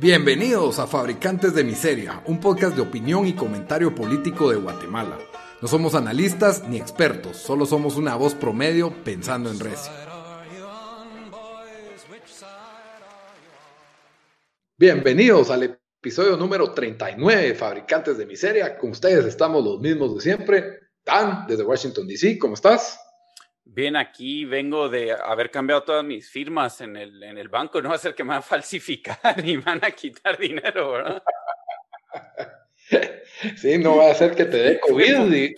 Bienvenidos a Fabricantes de Miseria, un podcast de opinión y comentario político de Guatemala. No somos analistas ni expertos, solo somos una voz promedio pensando en recio. Bienvenidos al episodio número 39 de Fabricantes de Miseria. Con ustedes estamos los mismos de siempre. Dan, desde Washington, D.C., ¿cómo estás? Bien, aquí vengo de haber cambiado todas mis firmas en el, en el banco. No va a ser que me van a falsificar y me van a quitar dinero, ¿verdad? Sí, no va a ser que te dé COVID.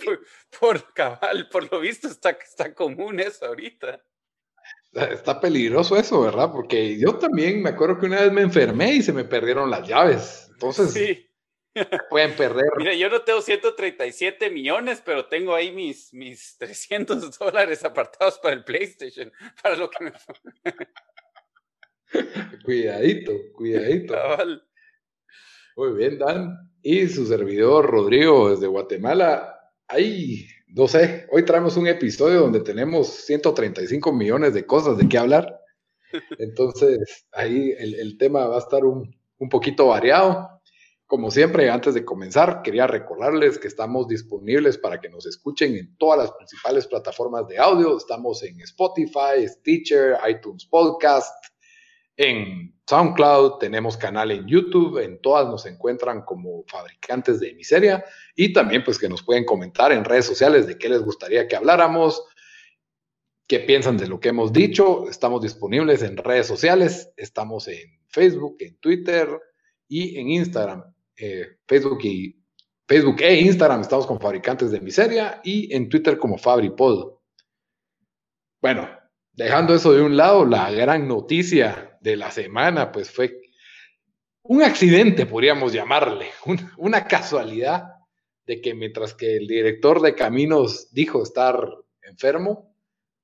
Por, cabal, por lo visto está, está común eso ahorita. Está peligroso eso, ¿verdad? Porque yo también me acuerdo que una vez me enfermé y se me perdieron las llaves. Entonces, sí. Pueden perder. Mira, yo no tengo 137 millones, pero tengo ahí mis, mis 300 dólares apartados para el PlayStation, para lo que me... cuidadito, cuidadito. Muy bien, Dan. Y su servidor Rodrigo desde Guatemala. Ahí, no sé, hoy traemos un episodio donde tenemos 135 millones de cosas de qué hablar. Entonces, ahí el, el tema va a estar un, un poquito variado. Como siempre, antes de comenzar, quería recordarles que estamos disponibles para que nos escuchen en todas las principales plataformas de audio. Estamos en Spotify, Stitcher, iTunes Podcast, en SoundCloud, tenemos canal en YouTube, en todas nos encuentran como fabricantes de miseria y también pues que nos pueden comentar en redes sociales de qué les gustaría que habláramos, qué piensan de lo que hemos dicho. Estamos disponibles en redes sociales, estamos en Facebook, en Twitter y en Instagram. Eh, Facebook y Facebook e Instagram estamos con Fabricantes de Miseria y en Twitter como FabriPod. Bueno, dejando eso de un lado, la gran noticia de la semana pues fue un accidente, podríamos llamarle, una casualidad de que mientras que el director de caminos dijo estar enfermo,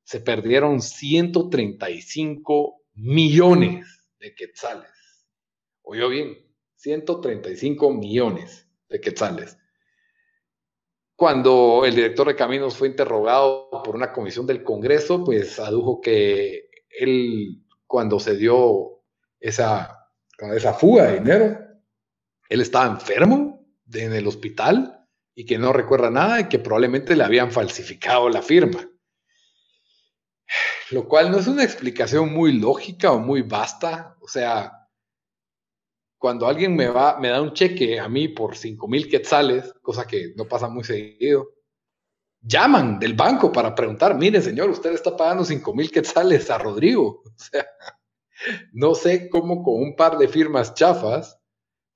se perdieron 135 millones de quetzales. ¿Oyó bien? 135 millones de quetzales. Cuando el director de caminos fue interrogado por una comisión del Congreso, pues adujo que él, cuando se dio esa, esa fuga de dinero, él estaba enfermo en el hospital y que no recuerda nada y que probablemente le habían falsificado la firma. Lo cual no es una explicación muy lógica o muy vasta. O sea, cuando alguien me va, me da un cheque a mí por 5 mil quetzales, cosa que no pasa muy seguido, llaman del banco para preguntar, mire señor, usted está pagando 5 mil quetzales a Rodrigo. O sea, no sé cómo con un par de firmas chafas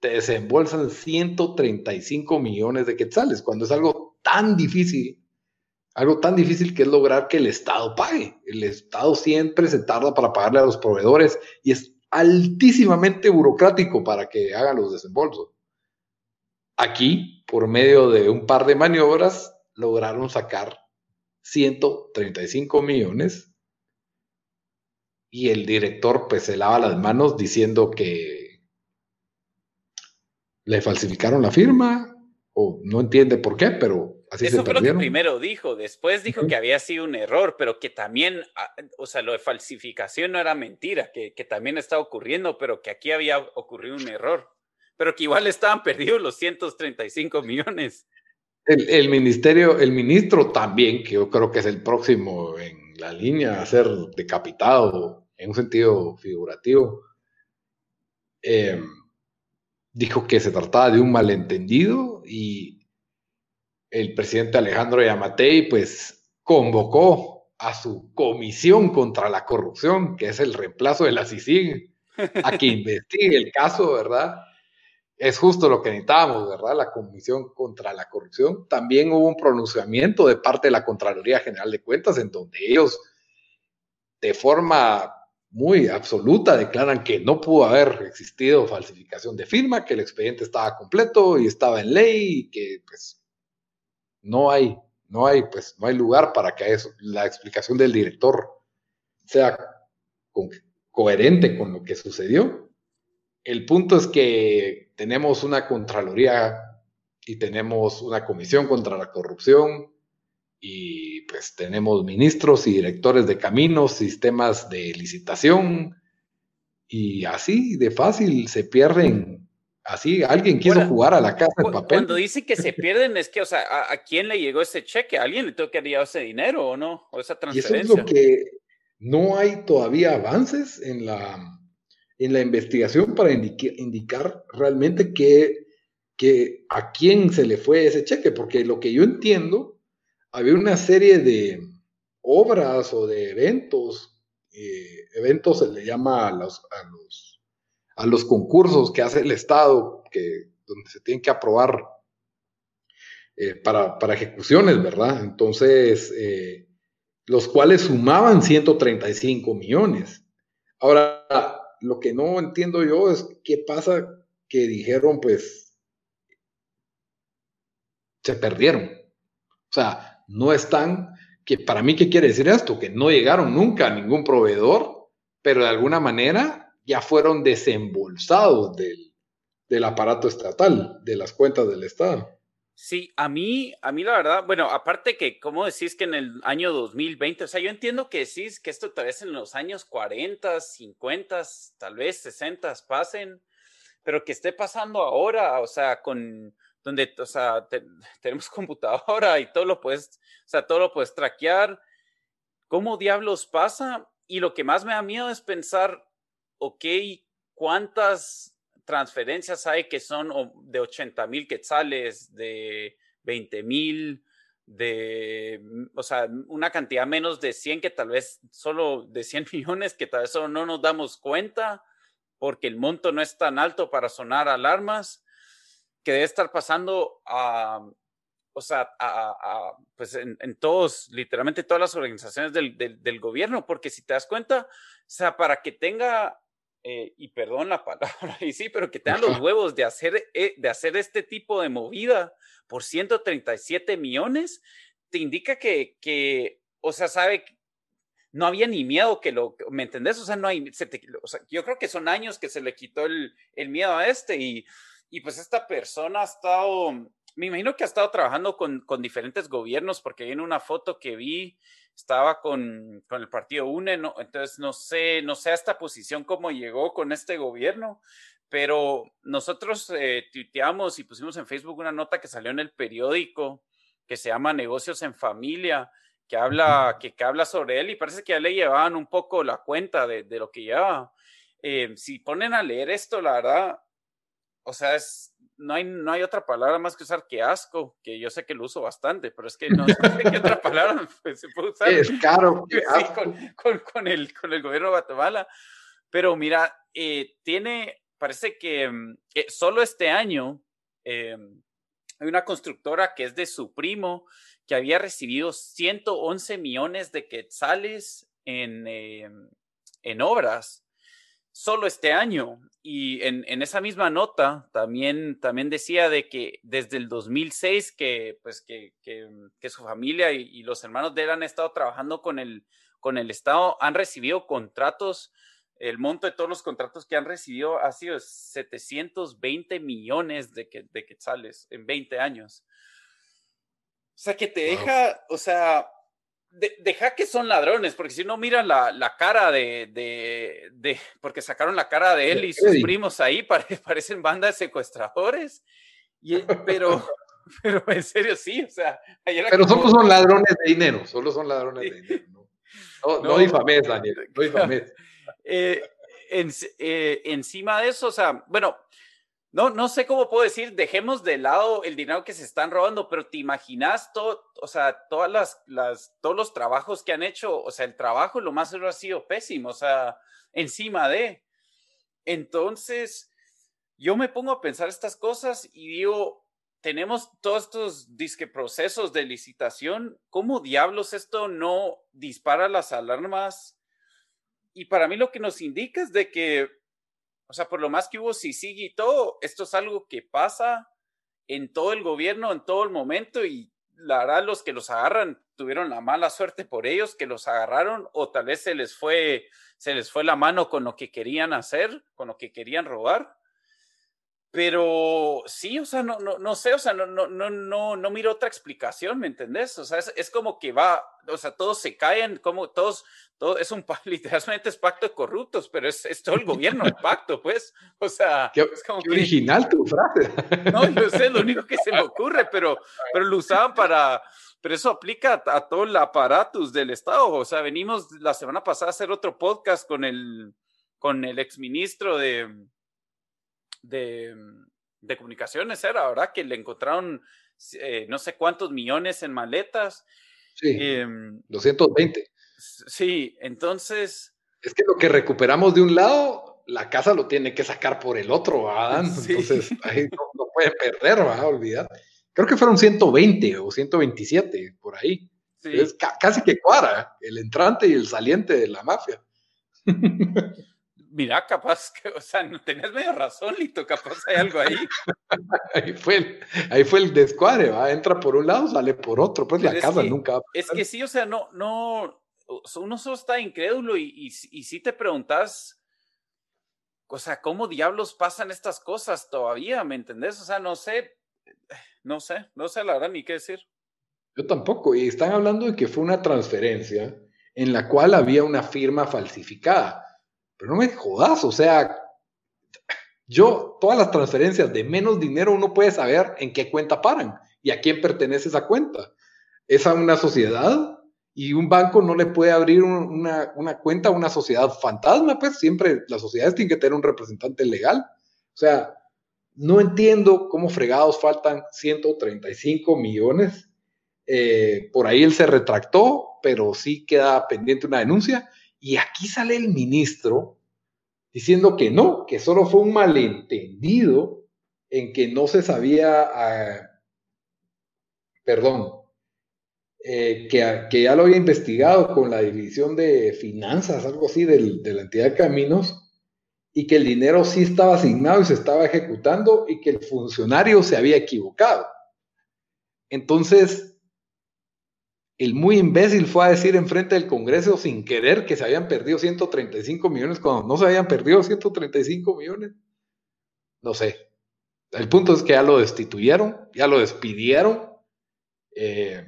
te desembolsan 135 millones de quetzales, cuando es algo tan difícil, algo tan difícil que es lograr que el Estado pague. El Estado siempre se tarda para pagarle a los proveedores y es altísimamente burocrático para que hagan los desembolsos. Aquí, por medio de un par de maniobras, lograron sacar 135 millones y el director pues se lava las manos diciendo que le falsificaron la firma o no entiende por qué, pero eso fue lo que primero dijo. Después dijo que había sido un error, pero que también, ah, o sea, lo de falsificación no era mentira, que, que también estaba ocurriendo, pero que aquí había ocurrido un error. Pero que igual estaban perdidos los 135 millones. El, el, ministerio, el ministro también, que yo creo que es el próximo en la línea a ser decapitado en un sentido figurativo, eh, dijo que se trataba de un malentendido y el presidente Alejandro Yamatei pues convocó a su comisión contra la corrupción, que es el reemplazo de la CICIG, a que investigue el caso, ¿verdad? Es justo lo que necesitábamos, ¿verdad? La comisión contra la corrupción. También hubo un pronunciamiento de parte de la Contraloría General de Cuentas en donde ellos, de forma muy absoluta, declaran que no pudo haber existido falsificación de firma, que el expediente estaba completo y estaba en ley y que pues no hay, no hay, pues, no hay lugar para que la explicación del director sea coherente con lo que sucedió. El punto es que tenemos una Contraloría y tenemos una Comisión contra la Corrupción y pues tenemos ministros y directores de caminos, sistemas de licitación y así de fácil se pierden. Así, alguien quiso jugar a la casa de papel. Cuando dice que se pierden, es que, o sea, ¿a, quién le llegó ese cheque? ¿A alguien le tuvo que haber ese dinero o no? ¿O esa transferencia? Y eso es lo que no hay todavía avances en la, en la investigación para indicar realmente que, que a quién se le fue ese cheque, porque lo que yo entiendo, había una serie de obras o de eventos, eh, eventos se le llama a los, a los, a los concursos que hace el Estado, que, donde se tienen que aprobar eh, para, para, ejecuciones, ¿verdad? Entonces, eh, los cuales sumaban 135 millones. Ahora, lo que no entiendo yo es qué pasa que dijeron, pues, se perdieron. O sea, no están, que para mí, ¿qué quiere decir esto? Que no llegaron nunca a ningún proveedor, pero de alguna manera ya fueron desembolsados del, del aparato estatal, de las cuentas del Estado. Sí, a mí, a mí la verdad, bueno, aparte que, ¿cómo decís que en el año 2020? O sea, yo entiendo que decís que esto tal vez en los años 40, 50, tal vez 60 pasen, pero que esté pasando ahora, o sea, con, donde, o sea, tenemos computadora y todo lo puedes, o sea, todo lo puedes traquear. ¿Cómo diablos pasa? Y lo que más me da miedo es pensar, ok, ¿cuántas transferencias hay que son de 80 mil quetzales, de 20 mil, de, o sea, una cantidad menos de 100 que tal vez solo de 100 millones que tal vez solo no nos damos cuenta porque el monto no es tan alto para sonar alarmas, que debe estar pasando a, o sea, a, pues en, todos, literalmente todas las organizaciones del, del, gobierno, porque si te das cuenta, o sea, para que tenga eh, y perdón la palabra, y sí, pero que te dan los huevos de hacer, eh, de hacer este tipo de movida por 137 millones, te indica que, que o sea, sabe, no había ni miedo que lo, ¿me entendés? O sea, no hay, o sea, yo creo que son años que se le quitó el, el miedo a este y, y pues esta persona ha estado, me imagino que ha estado trabajando con, con diferentes gobiernos porque hay una foto que vi estaba con, con el partido UNE, ¿no? entonces no sé, no sé a esta posición cómo llegó con este gobierno, pero nosotros eh, tuiteamos y pusimos en Facebook una nota que salió en el periódico que se llama Negocios en Familia, que habla, que, que habla sobre él y parece que ya le llevaban un poco la cuenta de, de lo que llevaba. Eh, si ponen a leer esto, la verdad, o sea, es, no hay, no hay otra palabra más que usar que asco, que yo sé que lo uso bastante, pero es que no sé qué otra palabra pues, se puede usar. Es caro. con, con, el, con el gobierno de Guatemala. Pero mira, eh, tiene, parece que mm, eh, solo este año eh, hay una constructora que es de su primo que había recibido 111 millones de quetzales en, en obras solo este año. Y en, esa misma nota también, también decía de que desde el 2006 que, pues que, que, su familia y, los hermanos de él han estado trabajando con el, con el Estado, han recibido contratos, el monto de todos los contratos que han recibido ha sido 720 millones de, que, de quetzales en 20 años. O sea, que te deja, o sea, deja que son ladrones, porque si no mira la, la cara de, de, de, porque sacaron la cara de él y sus primos ahí, parecen banda de secuestradores, y, pero, pero en serio sí, o sea. Pero solo son ladrones de dinero, solo son ladrones de dinero. No, no, no, difames, Daniel, no difames. Eh, eh, encima de eso, o sea, bueno, no, no sé cómo puedo decir, dejemos de lado el dinero que se están robando, pero te imaginas todo, o sea, todas las, todos los trabajos que han hecho, o sea, el trabajo lo más ha sido pésimo, o sea, encima de. Entonces, yo me pongo a pensar estas cosas y digo, tenemos todos estos disque procesos de licitación, ¿cómo diablos esto no dispara las alarmas? Y para mí lo que nos indica es de que o sea, por lo más que hubo sigue y todo, esto es algo que pasa en todo el gobierno, en todo el momento y la verdad los que los agarran tuvieron la mala suerte por ellos que los agarraron o tal vez se les fue se les fue la mano con lo que querían hacer, con lo que querían robar. Pero sí, o sea, no, no, no sé, o sea, no, no, no, no, no miro otra explicación, ¿me entendés? O sea, es, es como que va, o sea, todos se caen, como todos, todo es un literalmente es pacto de corruptos, pero es, es todo el gobierno el pacto, pues. O sea, qué, es como original tu frase. No, yo sé, lo único que se me ocurre, pero, pero lo usaban para, pero eso aplica a, todo el aparatus del Estado. O sea, venimos la semana pasada a hacer otro podcast con el, con el exministro de, de, de comunicaciones, era, ¿verdad? Que le encontraron eh, no sé cuántos millones en maletas. Sí, eh, 220. Sí, entonces... Es que lo que recuperamos de un lado, la casa lo tiene que sacar por el otro, Adán. Entonces, ahí no, no puede perder, va a olvidar. Creo que fueron 120 o 127, por ahí. Es casi que cuadra el entrante y el saliente de la mafia. Mira, capaz que, o sea, no tenés medio razón, Lito, capaz hay algo ahí. ahí, fue el, ahí fue el descuadre, ¿va? entra por un lado, sale por otro, pues la casa nunca Es que sí, o sea, no, no, uno solo está incrédulo y, y, y si te preguntas, o sea, ¿cómo diablos pasan estas cosas todavía? ¿Me entendés? O sea, no sé, no sé, no sé la verdad ni qué decir. Yo tampoco, y están hablando de que fue una transferencia en la cual había una firma falsificada. Pero no me jodas, o sea, yo, todas las transferencias de menos dinero, uno puede saber en qué cuenta paran y a quién pertenece esa cuenta. Es a una sociedad y un banco no le puede abrir una, una, cuenta a una sociedad fantasma, pues siempre las sociedades tienen que tener un representante legal. O sea, no entiendo cómo fregados faltan 135 millones. Eh, por ahí él se retractó, pero sí queda pendiente una denuncia. Y aquí sale el ministro diciendo que no, que solo fue un malentendido en que no se sabía, ah, perdón, eh, que, que, ya lo había investigado con la división de finanzas, algo así, de la entidad de caminos, y que el dinero sí estaba asignado y se estaba ejecutando y que el funcionario se había equivocado. Entonces, el muy imbécil fue a decir enfrente del Congreso sin querer que se habían perdido 135 millones cuando no se habían perdido 135 millones. No sé. El punto es que ya lo destituyeron, ya lo despidieron. Eh,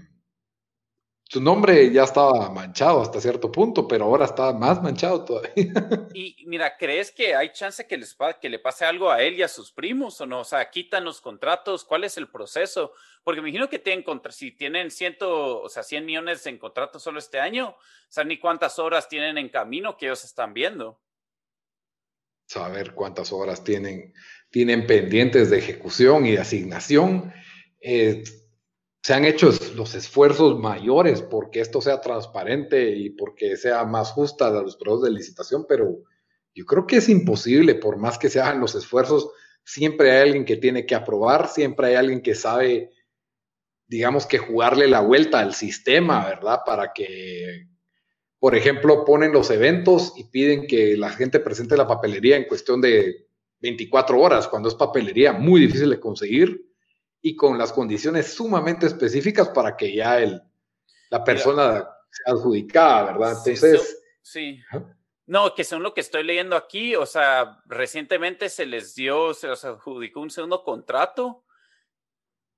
su nombre ya estaba manchado hasta cierto punto, pero ahora está más manchado todavía. Y mira, ¿crees que hay chance que, les, que le pase algo a él y a sus primos o no? O sea, quitan los contratos, ¿cuál es el proceso? Porque me imagino que tienen si tienen ciento, o sea, 100 millones en contratos solo este año, o sea, ni cuántas horas tienen en camino que ellos están viendo. Saber cuántas horas tienen, tienen pendientes de ejecución y de asignación. Eh, se han hecho los esfuerzos mayores porque esto sea transparente y porque sea más justa los procesos de licitación, pero yo creo que es imposible, por más que se hagan los esfuerzos, siempre hay alguien que tiene que aprobar, siempre hay alguien que sabe, digamos que jugarle la vuelta al sistema, ¿verdad? Para que, por ejemplo, ponen los eventos y piden que la gente presente la papelería en cuestión de 24 horas, cuando es papelería muy difícil de conseguir y con las condiciones sumamente específicas para que ya el, la persona sea adjudicada, ¿verdad? Entonces... Sí. No, que según lo que estoy leyendo aquí, o sea, recientemente se les dio, se les adjudicó un segundo contrato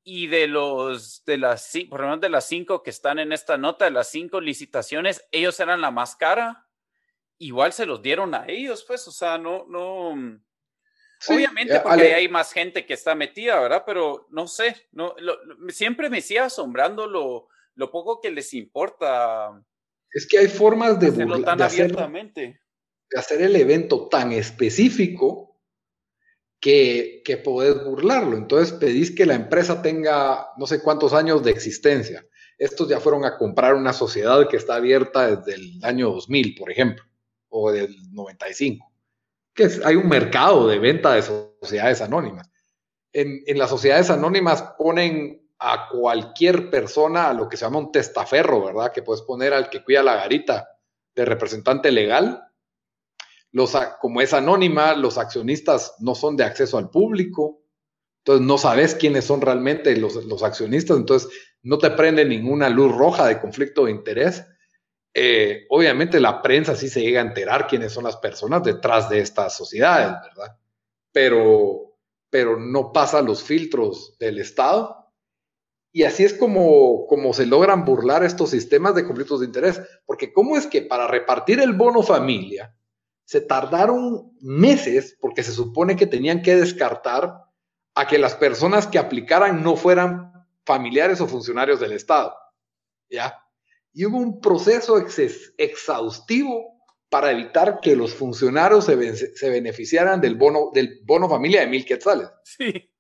y de los, de las, por lo menos de las cinco que están en esta nota, de las cinco licitaciones, ellos eran la más cara, igual se los dieron a ellos, pues, o sea, no, no, Obviamente, porque hay más gente que está metida, ¿verdad? Pero no sé, no, siempre me sigue asombrando lo, lo, poco que les importa. Es que hay formas de, hacerlo tan abiertamente. de hacer el evento tan específico que, que podés burlarlo. Entonces pedís que la empresa tenga no sé cuántos años de existencia. Estos ya fueron a comprar una sociedad que está abierta desde el año 2000, por ejemplo, o del 95 que hay un mercado de venta de sociedades anónimas. En, las sociedades anónimas ponen a cualquier persona a lo que se llama un testaferro, ¿verdad? Que puedes poner al que cuida la garita de representante legal. Los, como es anónima, los accionistas no son de acceso al público. Entonces no sabes quiénes son realmente los, los accionistas. Entonces no te prende ninguna luz roja de conflicto de interés eh, obviamente la prensa sí se llega a enterar quiénes son las personas detrás de estas sociedades, ¿verdad? Pero, pero no pasa los filtros del Estado. Y así es como, como se logran burlar estos sistemas de conflictos de interés. Porque ¿cómo es que para repartir el bono familia se tardaron meses porque se supone que tenían que descartar a que las personas que aplicaran no fueran familiares o funcionarios del Estado? ¿Ya? Y hubo un proceso exhaustivo para evitar que los funcionarios se, beneficiaran del bono, del bono familia de mil quetzales. Sí.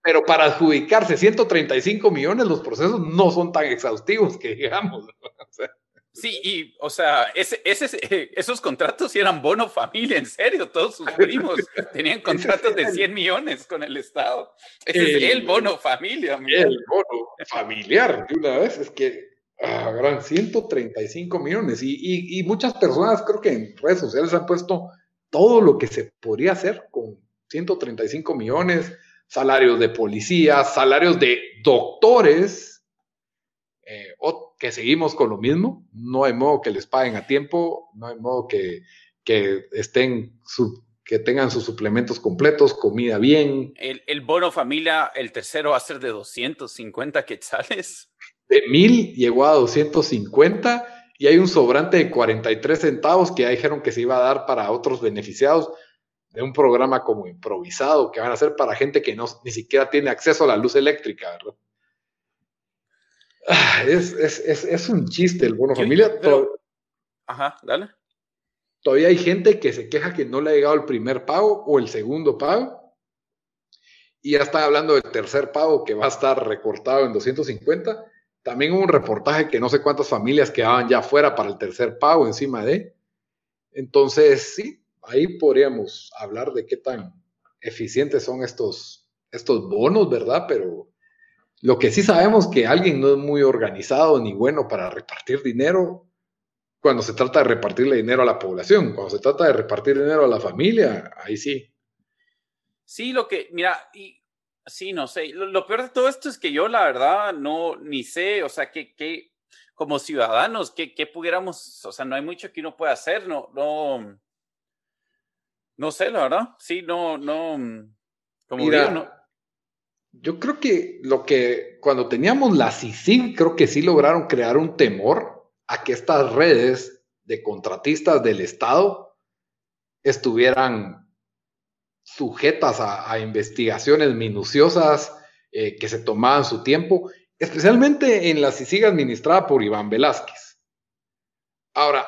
Pero para adjudicarse 135 millones, los procesos no son tan exhaustivos que digamos. sí, y, o sea, ese, esos contratos eran bono familia, en serio, todos sus primos tenían contratos de 100 millones con el Estado. Ese es el bono familia. El bono familiar, de una vez, es que Ah, gran 135 millones. Y, muchas personas creo que en redes sociales han puesto todo lo que se podría hacer con 135 millones, salarios de policías, salarios de doctores, eh, o que seguimos con lo mismo. No hay modo que les paguen a tiempo, no hay modo que, que estén que tengan sus suplementos completos, comida bien. El, el bono familia, el tercero va a ser de 250 quetzales de mil llegó a 250 y hay un sobrante de 43 centavos que ya dijeron que se iba a dar para otros beneficiados de un programa como improvisado que van a ser para gente que no, ni siquiera tiene acceso a la luz eléctrica, ¿verdad? Ah, es, un chiste el bono familia. ajá, dale. Todavía hay gente que se queja que no le ha llegado el primer pago o el segundo pago. Y ya está hablando del tercer pago que va a estar recortado en 250 también hubo un reportaje que no sé cuántas familias quedaban ya fuera para el tercer pago encima de. Entonces, sí, ahí podríamos hablar de qué tan eficientes son estos, estos bonos, ¿verdad? Pero lo que sí sabemos que alguien no es muy organizado ni bueno para repartir dinero cuando se trata de repartirle dinero a la población, cuando se trata de repartir dinero a la familia, ahí sí. Sí, lo que, mira, y Sí, no sé. Lo, peor de todo esto es que yo, la verdad, no, ni sé, o sea, que, que como ciudadanos, ¿qué, ¿qué, pudiéramos, o sea, no hay mucho que uno pueda hacer, no, no, no sé, la verdad, sí, no, no, como digo, no. Yo creo que lo que, cuando teníamos la CICIG, creo que sí lograron crear un temor a que estas redes de contratistas del Estado estuvieran sujetas a, investigaciones minuciosas eh, que se tomaban su tiempo, especialmente en la CICIG administrada por Iván Velázquez. Ahora,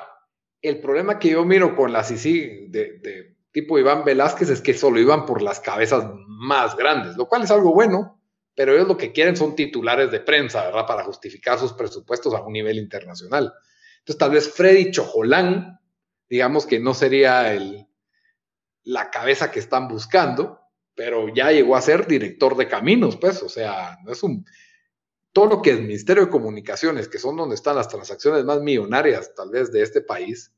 el problema que yo miro con la CICIG de, tipo Iván Velázquez es que solo iban por las cabezas más grandes, lo cual es algo bueno, pero ellos lo que quieren son titulares de prensa, ¿verdad? Para justificar sus presupuestos a un nivel internacional. Entonces, tal vez Freddy Chojolán, digamos que no sería el, la cabeza que están buscando, pero ya llegó a ser director de caminos, pues, o sea, no es un... Todo lo que es Ministerio de Comunicaciones, que son donde están las transacciones más millonarias, tal vez, de este país,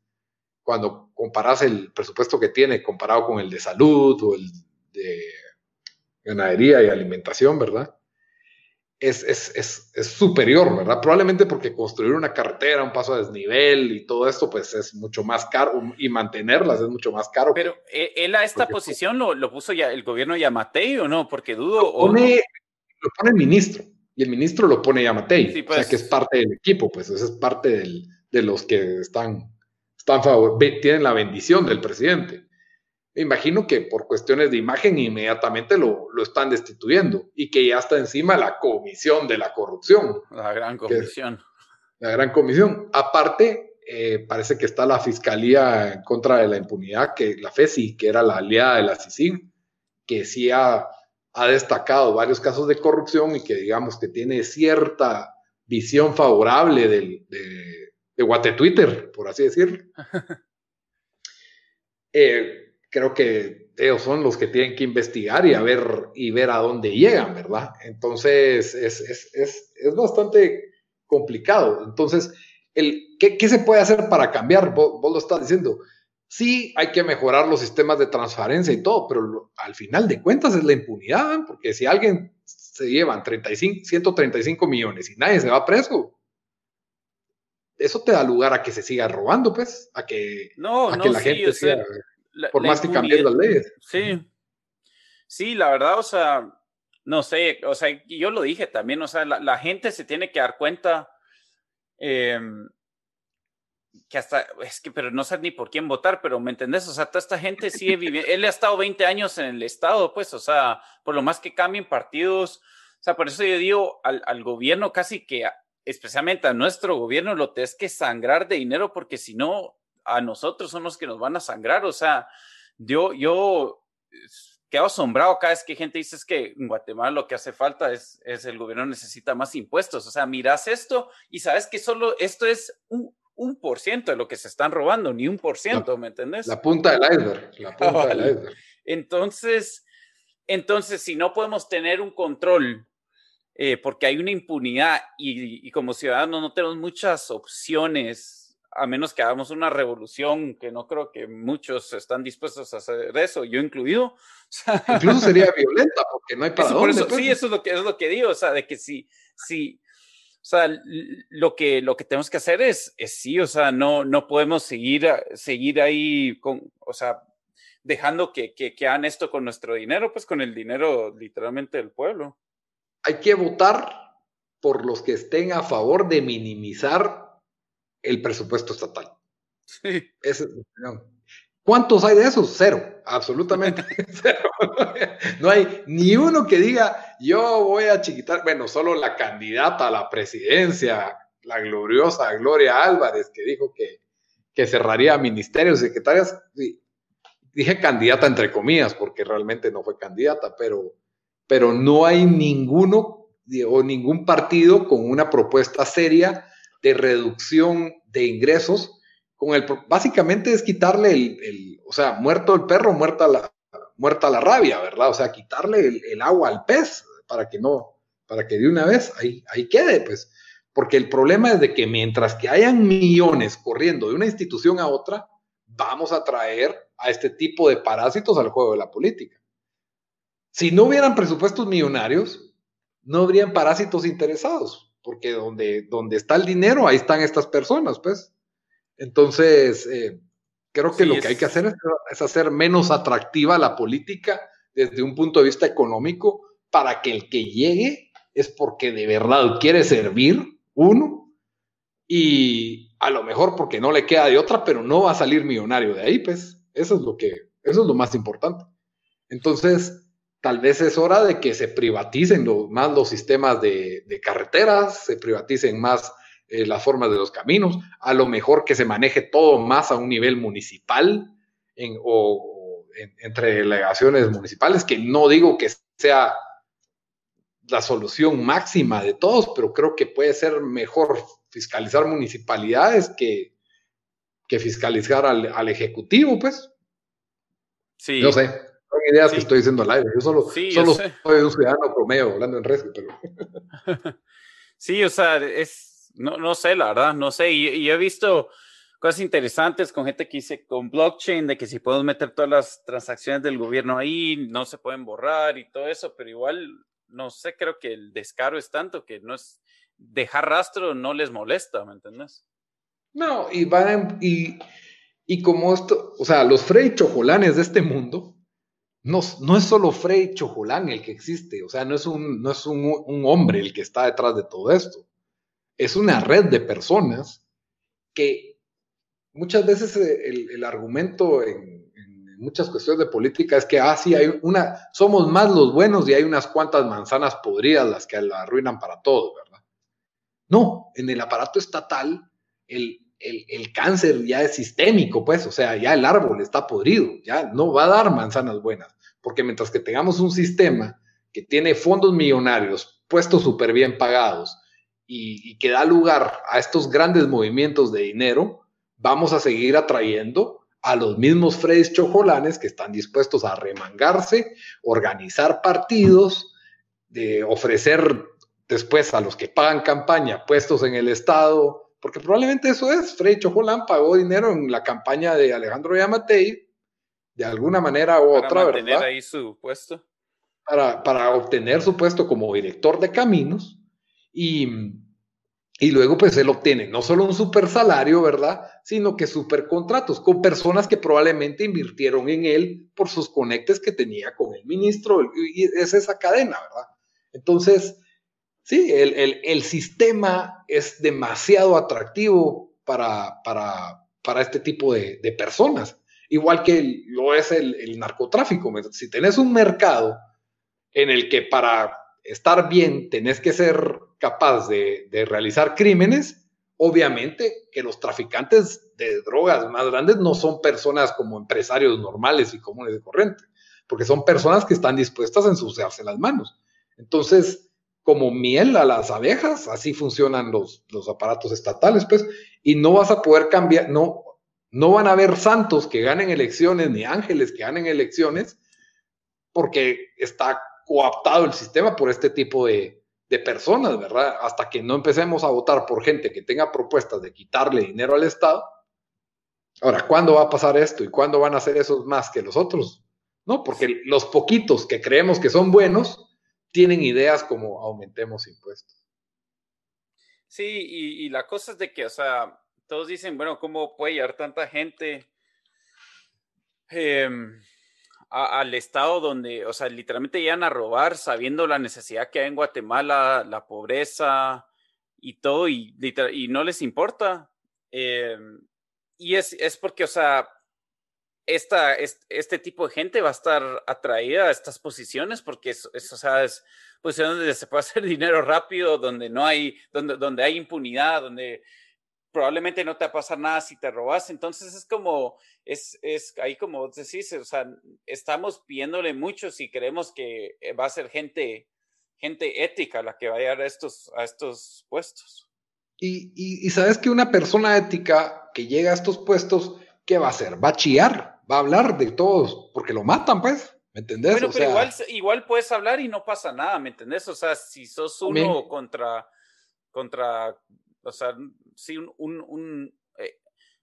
cuando comparas el presupuesto que tiene comparado con el de salud o el de ganadería y alimentación, ¿verdad? Es, es, es, superior, ¿verdad? Probablemente porque construir una carretera, un paso a desnivel y todo esto, pues es mucho más caro y mantenerlas es mucho más caro. Pero eh, él a esta posición lo, lo, puso ya el gobierno Yamatei o no, porque dudo. Lo pone, lo pone el ministro y el ministro lo pone Yamatei, o sea pues. que es parte del equipo, pues es parte del, de los que están, están favor, tienen la bendición del presidente imagino que por cuestiones de imagen inmediatamente lo, lo, están destituyendo y que ya está encima la comisión de la corrupción. La gran comisión. La gran comisión. Aparte, eh, parece que está la Fiscalía en contra de la impunidad, que la FESI, que era la aliada de la CICIG, que sí ha, ha destacado varios casos de corrupción y que digamos que tiene cierta visión favorable del, de, de Guate Twitter, por así decirlo. eh, creo que ellos son los que tienen que investigar y a ver, y ver a dónde llegan, ¿verdad? Entonces, es, bastante complicado. Entonces, el, ¿qué, se puede hacer para cambiar? Vos, lo estás diciendo. Sí, hay que mejorar los sistemas de transparencia y todo, pero al final de cuentas es la impunidad, ¿eh? porque si alguien se llevan 35, 135 millones y nadie se va preso, eso te da lugar a que se siga robando, pues, a que, no, que la gente siga por más que cambien las leyes. Sí. Sí, la verdad, o sea, no sé, o sea, yo lo dije también, o sea, la, gente se tiene que dar cuenta em, que hasta, es que, pero no sé ni por quién votar, pero ¿me entendés? O sea, toda esta gente sigue viviendo, él ha estado 20 años en el Estado, pues, o sea, por lo más que cambien partidos, o sea, por eso yo digo al, al gobierno casi que, especialmente a nuestro gobierno, lo tienes que sangrar de dinero, porque si no, a nosotros son los que nos van a sangrar, o sea, yo, yo quedo asombrado cada vez que gente dice es que en Guatemala lo que hace falta es, es el gobierno necesita más impuestos. O sea, miras esto y sabes que solo esto es un, un por ciento de lo que se están robando, ni un por ciento, ¿me entendés? La punta del iceberg, la punta del iceberg. Entonces, entonces, si no podemos tener un control, eh, porque hay una impunidad y, y como ciudadanos no tenemos muchas opciones a menos que hagamos una revolución, que no creo que muchos están dispuestos a hacer eso, yo incluido. Incluso sería violenta, porque no hay para dónde, pues. Sí, eso es lo que es lo que digo, o sea, de que si, si, o sea, lo que, lo que tenemos que hacer es, es sí, o sea, no, no podemos seguir, seguir ahí con, o sea, dejando que, que, que hagan esto con nuestro dinero, pues con el dinero literalmente del pueblo. Hay que votar por los que estén a favor de minimizar el presupuesto estatal. Sí. ¿Cuántos hay de esos? Cero, absolutamente cero. No hay ni uno que diga, yo voy a chiquitar, bueno, solo la candidata a la presidencia, la gloriosa Gloria Álvarez, que dijo que, que cerraría ministerios, secretarias. Dije candidata entre comillas, porque realmente no fue candidata, pero, pero no hay ninguno o ningún partido con una propuesta seria de reducción de ingresos, con el, básicamente es quitarle el, o sea, muerto el perro, muerta la, muerta la rabia, ¿verdad? O sea, quitarle el, agua al pez para que no, para que de una vez ahí, ahí quede, pues. Porque el problema es de que mientras que hayan millones corriendo de una institución a otra, vamos a traer a este tipo de parásitos al juego de la política. Si no hubieran presupuestos millonarios, no habrían parásitos interesados porque donde, donde está el dinero, ahí están estas personas, pues. Entonces, eh, creo que lo que hay que hacer es, hacer menos atractiva la política desde un punto de vista económico para que el que llegue es porque de verdad quiere servir, uno, y a lo mejor porque no le queda de otra, pero no va a salir millonario de ahí, pues. Eso es lo que, eso es lo más importante. Entonces, tal vez es hora de que se privaticen más los sistemas de, carreteras, se privaticen más eh, las formas de los caminos, a lo mejor que se maneje todo más a un nivel municipal o, entre delegaciones municipales, que no digo que sea la solución máxima de todos, pero creo que puede ser mejor fiscalizar municipalidades que, que fiscalizar al, al Ejecutivo, pues. Sí. No sé son ideas que estoy diciendo al aire. Yo solo, soy un ciudadano promedio hablando en red, pero. sí, o sea, es. No, no sé, la verdad, no sé. Y, he visto cosas interesantes con gente que dice con blockchain, de que si podemos meter todas las transacciones del gobierno ahí, no se pueden borrar y todo eso, pero igual, no sé, creo que el descaro es tanto que no es. Dejar rastro no les molesta, ¿me entiendes? No, y van. Y, y como esto, o sea, los Frey Chojolanes de este mundo no, no es solo Frey Chojolán el que existe, o sea, no es, un, no es un, hombre el que está detrás de todo esto. Es una red de personas que muchas veces eh, el, argumento en, muchas cuestiones de política es que, ah, sí, hay una, somos más los buenos y hay unas cuantas manzanas podridas las que la arruinan para todo, ¿verdad? No, en el aparato estatal, el, el, cáncer ya es sistémico, pues, o sea, ya el árbol está podrido, ya no va a dar manzanas buenas, porque mientras que tengamos un sistema que tiene fondos millonarios puestos súper bien pagados y, que da lugar a estos grandes movimientos de dinero, vamos a seguir atrayendo a los mismos Freddy Chojolanes que están dispuestos a remangarse, organizar partidos, de ofrecer después a los que pagan campaña puestos en el Estado, porque probablemente eso es. Freddy Chojolán pagó dinero en la campaña de Alejandro Yamatei, de alguna manera u otra, para mantener ahí su puesto. Para, para, obtener su puesto como director de caminos. Y, Y luego, pues él obtiene no solo un super salario, ¿verdad? Sino que super contratos con personas que probablemente invirtieron en él por sus conectes que tenía con el ministro. Y es esa cadena, ¿verdad? Entonces, sí, el, sistema es demasiado atractivo para, para, para este tipo de, personas. Igual que lo es el, el narcotráfico. Si tenés un mercado en el que para estar bien tenés que ser capaz de, realizar crímenes, obviamente que los traficantes de drogas más grandes no son personas como empresarios normales y comunes de corriente, porque son personas que están dispuestas a ensuciarse las manos. Entonces, como miel a las abejas, así funcionan los, los aparatos estatales, pues, y no vas a poder cambiar, no, no van a haber santos que ganen elecciones, ni ángeles que ganen elecciones, porque está coaptado el sistema por este tipo de, personas, ¿verdad? Hasta que no empecemos a votar por gente que tenga propuestas de quitarle dinero al Estado. Ahora, ¿cuándo va a pasar esto y cuándo van a hacer esos más que los otros? No, porque los poquitos que creemos que son buenos tienen ideas como aumentemos impuestos. Sí, y, la cosa es de que, o sea, todos dicen, bueno, ¿cómo puede llegar tanta gente? Eh, al estado donde, o sea, literalmente llegan a robar sabiendo la necesidad que hay en Guatemala, la pobreza y todo, y, y no les importa. Em, y es, es, porque, o sea, esta, este tipo de gente va a estar atraída a estas posiciones porque es, es posiciones donde se puede hacer dinero rápido, donde no hay, donde, donde hay impunidad, donde probablemente no te va a pasar nada si te robas. Entonces es como, es, es ahí como decís, o sea, estamos pidiéndole mucho si creemos que eh, va a ser gente, gente ética la que va a llegar a estos, a estos puestos. Y, y, sabes que una persona ética que llega a estos puestos, ¿qué va a hacer? Va a chillar, va a hablar de todos, porque lo matan, pues. ¿Me entendés? Bueno, pero igual, igual puedes hablar y no pasa nada, ¿me entendés? O sea, si sos uno contra, contra, o sea, sí, un, un, un eh,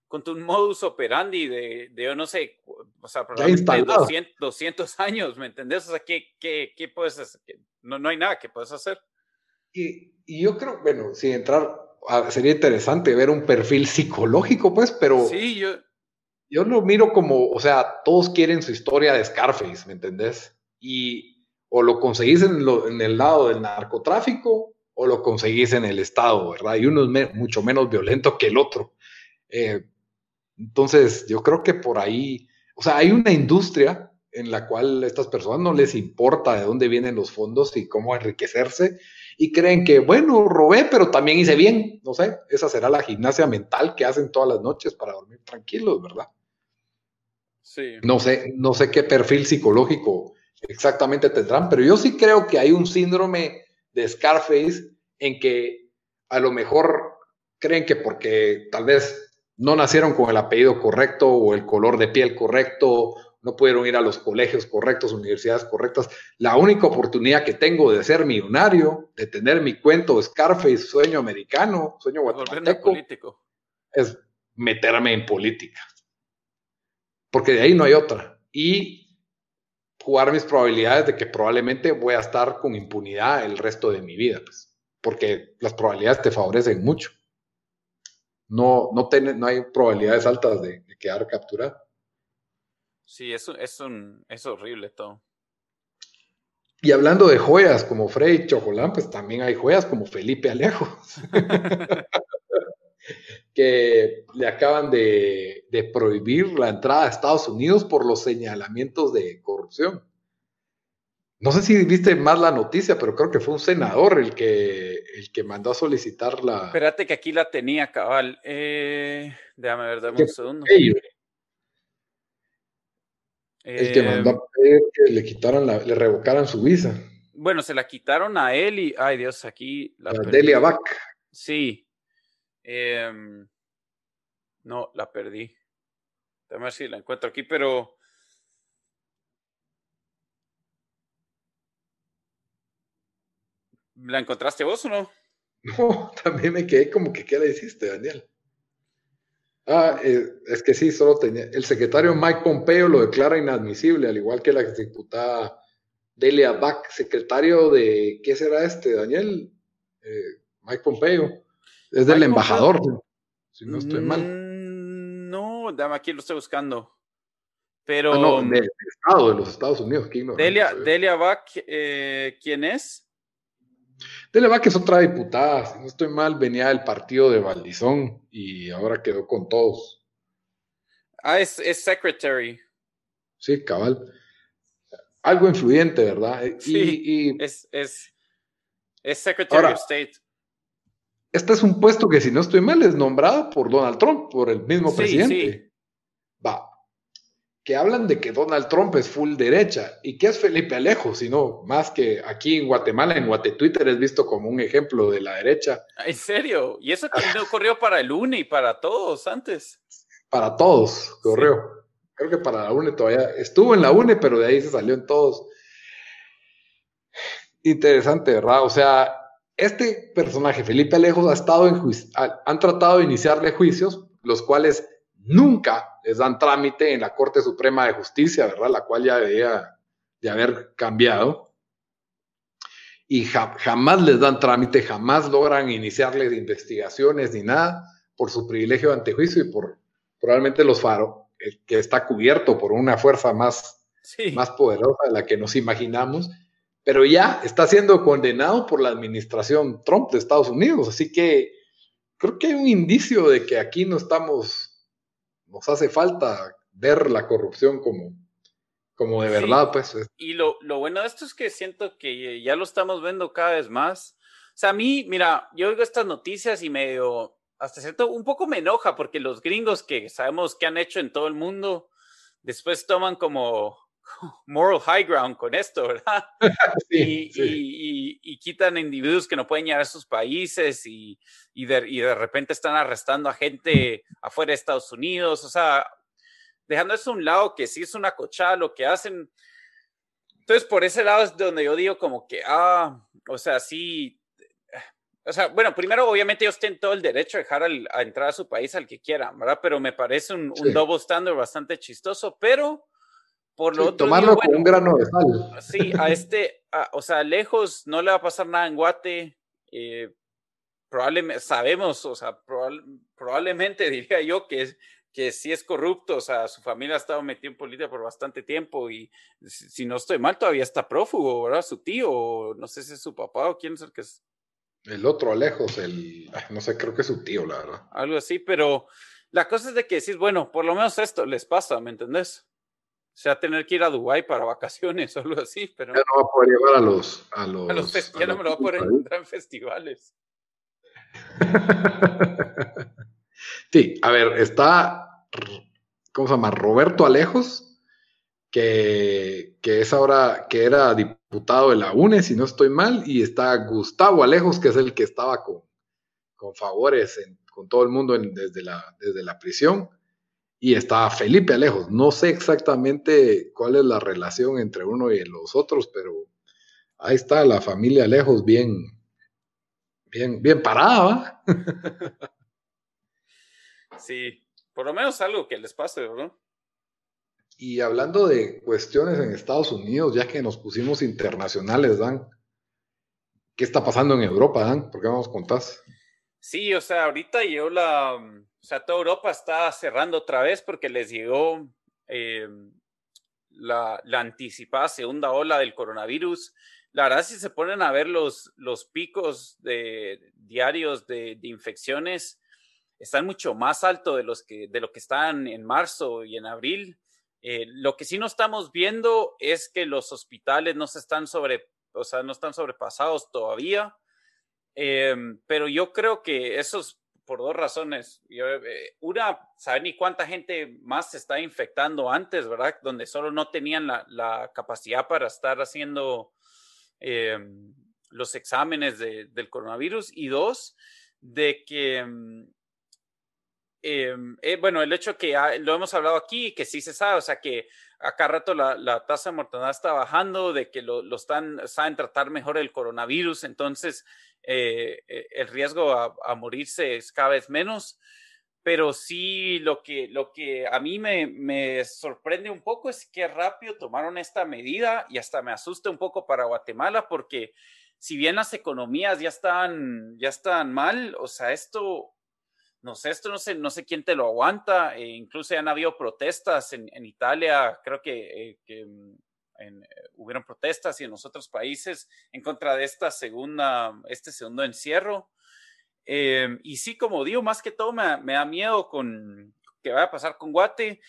con tu modus operandi de, de, yo no sé, o sea, probablemente 200, 200, años, ¿me entendés? O sea, ¿qué, qué, qué puedes hacer? No, no hay nada que puedes hacer. Y, y yo creo, bueno, sin entrar, sería interesante ver un perfil psicológico, pues, pero... Sí, yo... Yo lo miro como, o sea, todos quieren su historia de Scarface, ¿me entendés? Y o lo conseguís en, lo, en el lado del narcotráfico o lo conseguís en el Estado, ¿verdad? Y uno es mucho menos violento que el otro. Eh, entonces, yo creo que por ahí, o sea, hay una industria en la cual a estas personas no les importa de dónde vienen los fondos y cómo enriquecerse y creen que, bueno, robé, pero también hice bien, no sé, esa será la gimnasia mental que hacen todas las noches para dormir tranquilos, ¿verdad? Sí. No sé, no sé qué perfil psicológico exactamente tendrán, pero yo sí creo que hay un síndrome de Scarface en que a lo mejor creen que porque tal vez no nacieron con el apellido correcto o el color de piel correcto, no pudieron ir a los colegios correctos, universidades correctas. La única oportunidad que tengo de ser millonario, de tener mi cuento Scarface, sueño americano, sueño guatemalteco, es meterme en política. Porque de ahí no hay otra. Y jugar mis probabilidades de que probablemente voy a estar con impunidad el resto de mi vida, pues, porque las probabilidades te favorecen mucho. No, no, no hay probabilidades altas de, quedar capturado. Sí, es, es, un, es horrible todo. Y hablando de joyas como Frey Chocolán, pues también hay joyas como Felipe Alejo, que le acaban de, de, prohibir la entrada a Estados Unidos por los señalamientos de corrupción. No sé si viste más la noticia, pero creo que fue un senador el que, el que mandó a solicitar la. Espérate que aquí la tenía, cabal. Eh, déjame ver, dame un segundo. el que mandó a eh, pedir que le quitaran la, le revocaran su visa. Bueno, se la quitaron a él y, ay Dios, aquí la. Delia Bach. Sí. Em, no, la perdí. Déjame ver si la encuentro aquí, pero ¿La encontraste vos o no? No, también me quedé como que, ¿qué le hiciste, Daniel? Ah, eh, es que sí, solo tenía. El secretario Mike Pompeo lo declara inadmisible, al igual que la diputada Delia Bach, secretario de. ¿Qué será este, Daniel? Eh, Mike Pompeo. Es del embajador, si no estoy mal. Mm, no, dame aquí lo estoy buscando. Pero. Ah, no, del Estado de los Estados Unidos. Delia, Delia Bach, eh, ¿quién es? Delia Bach es otra diputada, si no estoy mal, venía del partido de Valdizón y ahora quedó con todos. Ah, es, es secretary. Sí, cabal. Algo influyente, ¿verdad? Sí, y, es, es, es Secretary of State. Este es un puesto que, si no estoy mal, es nombrado por Donald Trump, por el mismo presidente. Va. Que hablan de que Donald Trump es full derecha. ¿Y qué es Felipe Alejo? Sino más que aquí en Guatemala, en Guate Twitter es visto como un ejemplo de la derecha. ¿En serio? ¿Y eso también ocurrió para el UNE y para todos antes? Para todos, corrió. Creo que para la UNE todavía estuvo en la UNE, pero de ahí se salió en todos. Interesante, ¿verdad? O sea, este personaje, Felipe Alejos, ha estado en han tratado de iniciarle juicios, los cuales nunca les dan trámite en la Corte Suprema de Justicia, ¿verdad? La cual ya debería de haber cambiado. Y jamás les dan trámite, jamás logran iniciarles investigaciones ni nada por su privilegio de antejuicio y por probablemente los faro, que está cubierto por una fuerza más, más poderosa de la que nos imaginamos pero ya está siendo condenado por la administración Trump de Estados Unidos. Así que creo que hay un indicio de que aquí no estamos, nos hace falta ver la corrupción como, como de verdad, pues. Y lo, lo, bueno de esto es que siento que ya lo estamos viendo cada vez más. O sea, a mí, mira, yo oigo estas noticias y medio, hasta cierto, un poco me enoja porque los gringos que sabemos que han hecho en todo el mundo, después toman como moral high ground con esto, ¿verdad? y, quitan individuos que no pueden llegar a sus países y, de, y, de, repente están arrestando a gente afuera de Estados Unidos, o sea, dejando eso a un lado que sí es una cochada lo que hacen. Entonces, por ese lado es donde yo digo como que, ah, o sea, sí, o sea, bueno, primero, obviamente ellos tienen todo el derecho a dejar a entrar a su país al que quieran, ¿verdad? Pero me parece un, un double standard bastante chistoso, pero por lo otro, tomarlo con un grano de sal. Sí, a este, o sea, lejos no le va a pasar nada en Guate. Eh, probablemente, sabemos, o sea, probablemente diría yo que, que sí es corrupto, o sea, su familia ha estado metida en política por bastante tiempo y si, no estoy mal, todavía está prófugo, ¿verdad? Su tío, no sé si es su papá o quién es el que es. El otro, lejos, el, no sé, creo que es su tío, la verdad. Algo así, pero la cosa es de que decís, bueno, por lo menos esto les pasa, ¿me entendés? O sea, tener que ir a Dubái para vacaciones o algo así, pero... Ya no va a poder llevar a los... A los, ya no me lo va a poder encontrar en festivales. sí, a ver, está... ¿Cómo se llama? Roberto Alejos, que, que es ahora, que era diputado de la UNE, si no estoy mal, y está Gustavo Alejos, que es el que estaba con, con favores con todo el mundo desde, la, desde la prisión y está Felipe Alejos. No sé exactamente cuál es la relación entre uno y los otros, pero ahí está la familia Alejos bien, bien, bien parada. sí, por lo menos algo que les pase, ¿verdad? Y hablando de cuestiones en Estados Unidos, ya que nos pusimos internacionales, Dan, ¿qué está pasando en Europa, Dan? ¿Por qué no nos contás? Sí, o sea, ahorita yo la, o sea, toda Europa está cerrando otra vez porque les llegó eh, la, anticipada segunda ola del coronavirus. La verdad, si se ponen a ver los, los picos de, diarios de, infecciones, están mucho más altos de, los que, de lo que están en marzo y en abril. Eh, lo que sí no estamos viendo es que los hospitales no se están sobre, o sea, no están sobrepasados todavía. Eh, pero yo creo que esos por dos razones. Eh, una, saber ni cuánta gente más se está infectando antes, ¿verdad? Donde solo no tenían la, capacidad para estar haciendo em, los exámenes del coronavirus. Y dos, de que, em, em, eh, bueno, el hecho que lo hemos hablado aquí, que sí se sabe, o sea, que acá rato la, tasa de mortalidad está bajando, de que lo, lo están, saben tratar mejor el coronavirus, entonces eh, eh, el riesgo a, morirse es cada vez menos, pero sí lo que, lo que a mí me, me, sorprende un poco es que rápido tomaron esta medida y hasta me asusta un poco para Guatemala porque si bien las economías ya están, ya están mal, o sea, esto, no sé, esto no sé, no sé quién te lo aguanta, e incluso ya han habido protestas en, Italia, creo que, eh, mm, eh, hubieron protestas y en los otros países en contra de esta segunda, este segundo encierro. Em, y sí, como digo, más que todo me, me da miedo con que vaya a pasar con Guate.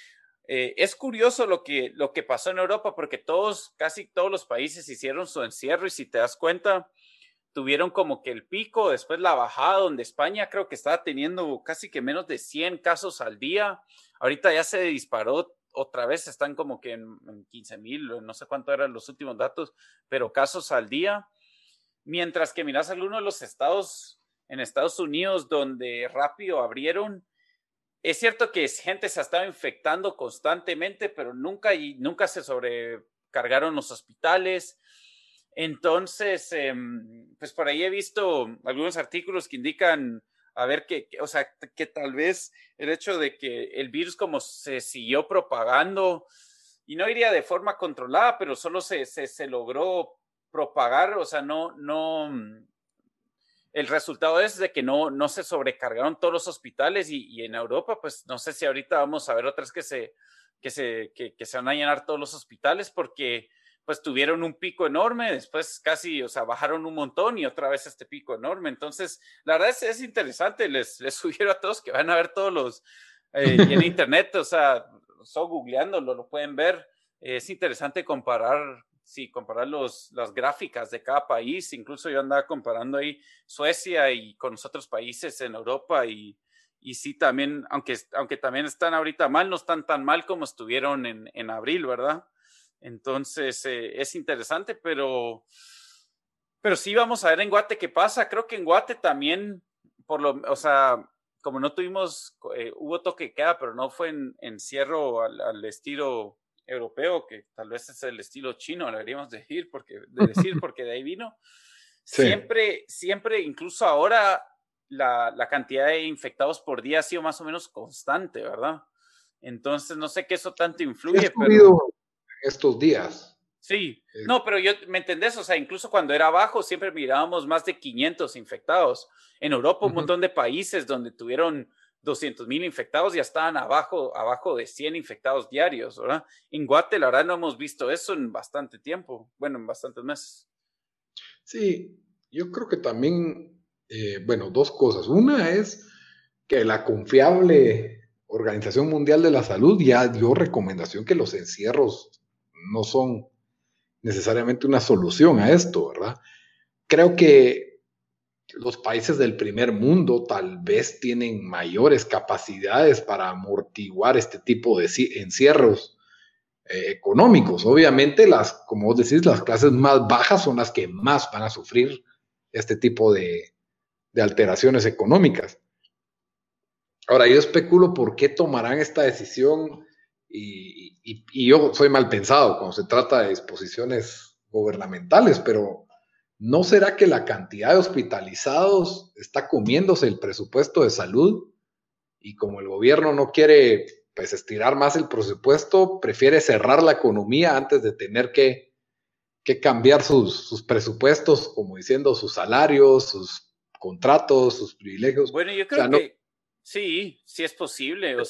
Eh, es curioso lo que, lo que pasó en Europa porque todos, casi todos los países hicieron su encierro y si te das cuenta, tuvieron como que el pico, después la bajada, donde España creo que estaba teniendo casi que menos de 100 casos al día. Ahorita ya se disparó otra vez, están como que en, 15 mil, no sé cuánto eran los últimos datos, pero casos al día. Mientras que miras algunos de los estados en Estados Unidos donde rápido abrieron es cierto que gente se ha estado infectando constantemente, pero nunca, y nunca se sobrecargaron los hospitales. Entonces, em, pues por ahí he visto algunos artículos que indican, a ver, que, o sea, que tal vez el hecho de que el virus como se siguió propagando, y no iría de forma controlada, pero solo se, se, se logró propagar, o sea, no, no, el resultado es de que no, no se sobrecargaron todos los hospitales y, en Europa, pues no sé si ahorita vamos a ver otras que se, que se, que, se van a llenar todos los hospitales porque pues tuvieron un pico enorme, después casi, o sea, bajaron un montón y otra vez este pico enorme. Entonces, la verdad es, es interesante, les, les sugiero a todos que van a ver todos los, eh, en internet, o sea, solo googleándolo, lo pueden ver. Es interesante comparar sí, comparar los, las gráficas de cada país, incluso yo andaba comparando ahí Suecia y con los otros países en Europa y, y sí también, aunque, aunque también están ahorita mal, no están tan mal como estuvieron en, en abril, ¿verdad? Entonces eh, es interesante, pero, pero sí vamos a ver en Guate qué pasa. Creo que en Guate también, por lo, o sea, como no tuvimos, eh, hubo toque queda, pero no fue en encierro al, al estilo europeo, que tal vez es el estilo chino, deberíamos decir, porque, de decir, porque de ahí vino. Siempre, siempre, incluso ahora, la, la, cantidad de infectados por día ha sido más o menos constante, ¿verdad? Entonces, no sé qué eso tanto influye. pero... estos días. Sí, no, pero yo, ¿me entendés? O sea, incluso cuando era bajo, siempre mirábamos más de 500 infectados. En Europa, un montón de países donde tuvieron 200 mil infectados ya estaban abajo, abajo de 100 infectados diarios, ¿verdad? En Guate, la verdad, no hemos visto eso en bastante tiempo, bueno, en bastantes meses. Sí, yo creo que también, eh, bueno, dos cosas. Una es que la confiable Organización Mundial de la Salud ya dio recomendación que los encierros no son necesariamente una solución a esto, ¿verdad? Creo que los países del primer mundo tal vez tienen mayores capacidades para amortiguar este tipo de encierros eh, económicos. Obviamente, las, como vos decís, las clases más bajas son las que más van a sufrir este tipo de, alteraciones económicas. Ahora, yo especulo por qué tomarán esta decisión y, y yo soy mal pensado cuando se trata de disposiciones gubernamentales, pero ¿no será que la cantidad de hospitalizados está comiéndose el presupuesto de salud? Y como el gobierno no quiere pues estirar más el presupuesto, prefiere cerrar la economía antes de tener que, cambiar sus, presupuestos, como diciendo sus salarios, sus contratos, sus privilegios. Bueno, yo creo que sí, sí es posible. O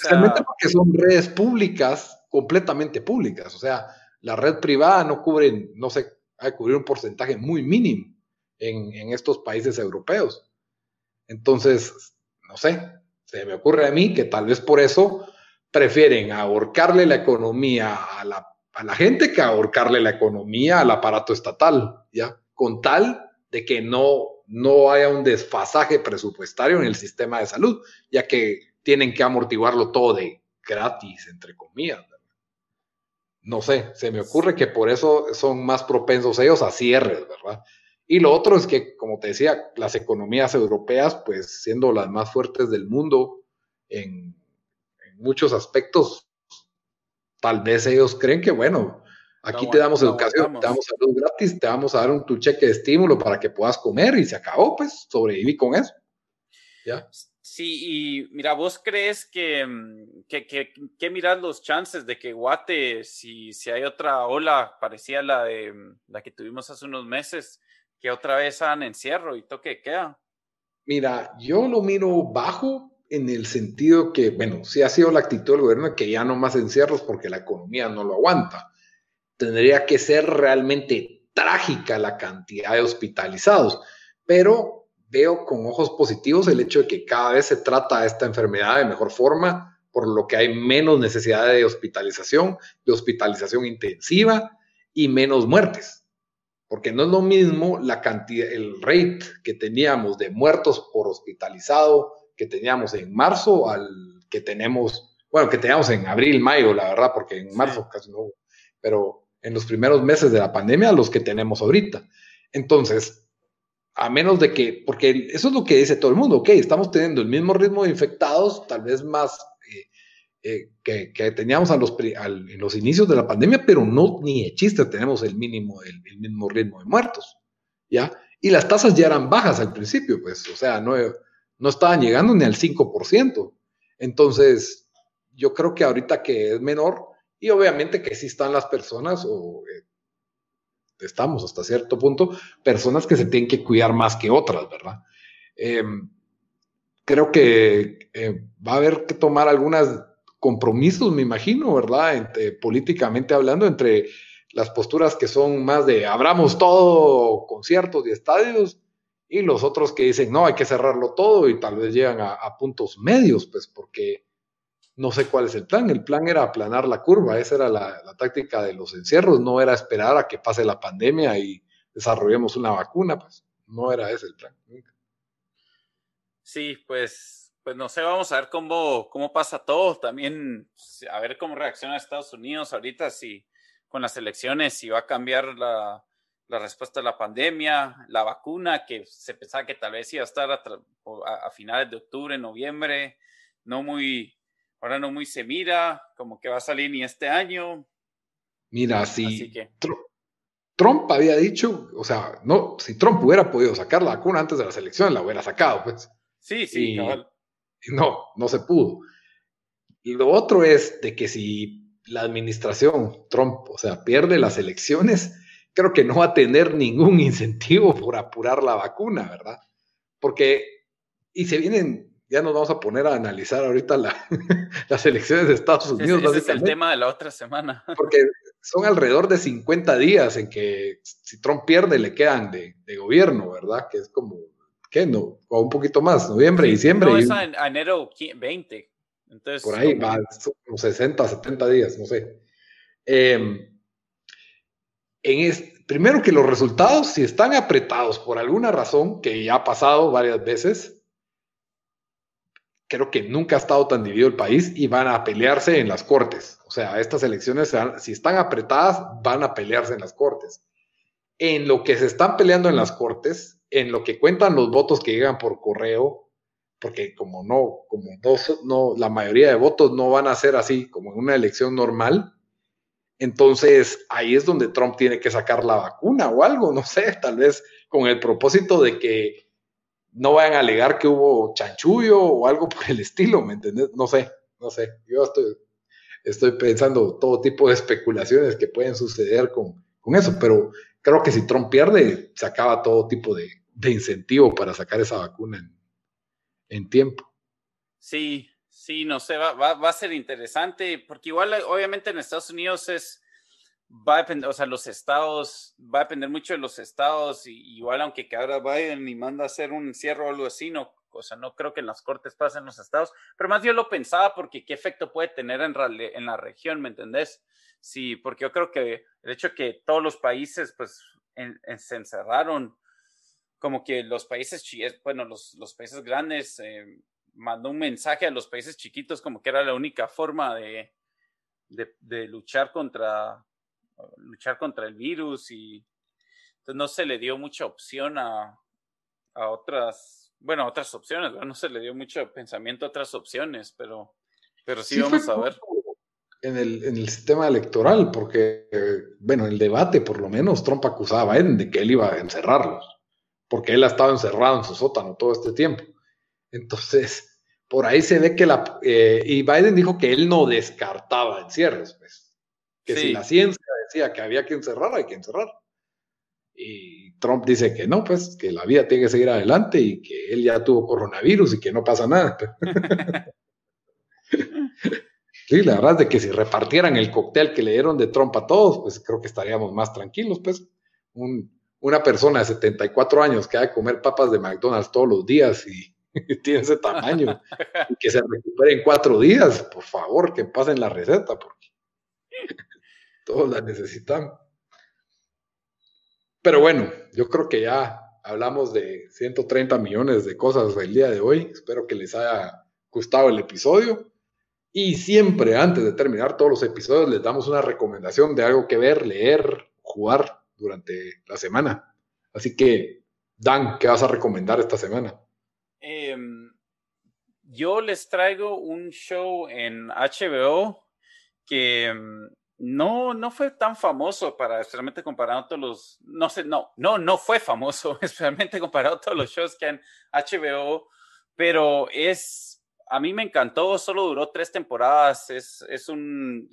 porque son redes públicas, completamente públicas. O sea, la red privada no cubre, no sé a cubrir un porcentaje muy mínimo en, estos países europeos. Entonces, no sé, se me ocurre a mí que tal vez por eso prefieren ahorcarle la economía a la, a la gente que ahorcarle la economía al aparato estatal, ¿ya? Con tal de que no, no haya un desfasaje presupuestario en el sistema de salud, ya que tienen que amortiguarlo todo de gratis, entre comillas no sé, se me ocurre que por eso son más propensos ellos a cierres, ¿verdad? Y lo otro es que, como te decía, las economías europeas, pues siendo las más fuertes del mundo en, muchos aspectos, tal vez ellos creen que, bueno, aquí te damos educación, te damos salud gratis, te vamos a dar un tu cheque de estímulo para que puedas comer y se acabó, pues sobreviví con eso. ¿Ya? Sí, y mira, ¿vos crees que, mm, que, que, miras los chances de que Guate, si, si hay otra ola parecida a la, de, mm, la que tuvimos hace unos meses, que otra vez hagan encierro y toque queda. Mira, yo lo miro bajo en el sentido que, bueno, sí ha sido la actitud del gobierno que ya no más encierros porque la economía no lo aguanta. Tendría que ser realmente trágica la cantidad de hospitalizados, pero veo con ojos positivos el hecho de que cada vez se trata esta enfermedad de mejor forma, por lo que hay menos necesidad de hospitalización, de hospitalización intensiva y menos muertes. Porque no es lo mismo la cantidad, el rate que teníamos de muertos por hospitalizado que teníamos en marzo al que tenemos, bueno, que teníamos en abril, mayo, la verdad, porque en marzo casi no hubo, pero en los primeros meses de la pandemia, los que tenemos ahorita. Entonces, a menos de que, porque eso es lo que dice todo el mundo, ok, estamos teniendo el mismo ritmo de infectados, tal vez más eh, eh, que, teníamos a los, en los inicios de la pandemia, pero no ni de chiste tenemos el mínimo, el, el, mismo ritmo de muertos, ¿ya? Y las tasas ya eran bajas al principio, pues, o sea, no, no estaban llegando ni al 5%. Entonces, yo creo que ahorita que es menor, y obviamente que sí están las personas, o eh, estamos hasta cierto punto, personas que se tienen que cuidar más que otras, ¿verdad? Em, creo que eh, va a haber que tomar algunos compromisos, me imagino, ¿verdad? políticamente hablando, entre las posturas que son más de abramos todo, conciertos y estadios, y los otros que dicen, no, hay que cerrarlo todo y tal vez llegan a, puntos medios, pues porque no sé cuál es el plan. El plan era aplanar la curva, esa era la, táctica de los encierros, no era esperar a que pase la pandemia y desarrollemos una vacuna, pues no era ese el plan. Sí, pues, pues no sé, vamos a ver cómo, cómo pasa todo, también a ver cómo reacciona Estados Unidos ahorita, si con las elecciones, si va a cambiar la, la respuesta a la pandemia, la vacuna, que se pensaba que tal vez iba a estar a, finales de octubre, noviembre, no muy, ahora no muy se mira, como que va a salir ni este año. Mira, si Trump había dicho, o sea, no, si Trump hubiera podido sacar la vacuna antes de las elecciones, la hubiera sacado, pues. Sí, sí, y, no, no se pudo. Y lo otro es de que si la administración Trump, o sea, pierde las elecciones, creo que no va a tener ningún incentivo por apurar la vacuna, ¿verdad? Porque, y se vienen, ya nos vamos a poner a analizar ahorita las elecciones de Estados Unidos. Ese, es el tema de la otra semana. Porque son alrededor de 50 días en que si Trump pierde le quedan de, gobierno, ¿verdad? Que es como, ¿qué? No, o un poquito más, noviembre, diciembre. No, es en enero 20. Entonces, por ahí, va, son 60, 70 días, no sé. Eh, primero que los resultados, si están apretados por alguna razón, que ya ha pasado varias veces, creo que nunca ha estado tan dividido el país y van a pelearse en las cortes. O sea, estas elecciones, si están apretadas, van a pelearse en las cortes. En lo que se están peleando en las cortes, en lo que cuentan los votos que llegan por correo, porque como no, como dos, no, la mayoría de votos no van a ser así como en una elección normal, entonces, ahí es donde Trump tiene que sacar la vacuna o algo, no sé, tal vez con el propósito de que no vayan a alegar que hubo chanchullo o algo por el estilo, ¿me entiendes? No sé, no sé. Yo estoy, estoy pensando todo tipo de especulaciones que pueden suceder con, eso, pero creo que si Trump pierde, se acaba todo tipo de, incentivo para sacar esa vacuna en, en tiempo. Sí, Sí, no sé, va, va, a ser interesante, porque igual obviamente en Estados Unidos es, va a depender, o sea, los estados, va a depender mucho de los estados, y, igual aunque que ahora Biden y manda a hacer un encierro o algo así, no, o sea, no creo que en las cortes pasen los estados, pero más yo lo pensaba porque qué efecto puede tener en, en la región, ¿me entendés? Sí, porque yo creo que el hecho que todos los países, pues, se encerraron, como que los países, bueno, los, los países grandes, eh, mandó un mensaje a los países chiquitos como que era la única forma de, de, luchar contra luchar contra el virus y entonces no se le dio mucha opción a, a otras, bueno, otras opciones, no se le dio mucho pensamiento a otras opciones, pero, pero sí, vamos a ver. En el, en el sistema electoral, porque, bueno, el debate, por lo menos, Trump acusaba a Biden de que él iba a encerrarlos, porque él ha estado encerrado en su sótano todo este tiempo. Entonces, por ahí se ve que la... Eh, y Biden dijo que él no descartaba encierros, pues. Que si la ciencia decía que había que encerrar, hay que encerrar. Y Trump dice que no, pues que la vida tiene que seguir adelante y que él ya tuvo coronavirus y que no pasa nada. sí, la verdad es de que si repartieran el cóctel que le dieron de Trump a todos, pues creo que estaríamos más tranquilos, pues. una persona de 74 años que ha de comer papas de McDonald's todos los días y, tiene ese tamaño y que se recupere en cuatro días, por favor, que pasen la receta, porque todos la necesitan. Pero bueno, yo creo que ya hablamos de 130 millones de cosas el día de hoy. Espero que les haya gustado el episodio. Y siempre antes de terminar todos los episodios les damos una recomendación de algo que ver, leer, jugar durante la semana. Así que, Dan, ¿qué vas a recomendar esta semana? Em, yo les traigo un show en HBO que em, no, no fue tan famoso para, especialmente comparado a todos los, no sé, no, no, no fue famoso, especialmente comparado a todos los shows que han HBO, pero es, a mí me encantó, solo duró tres temporadas, es, es un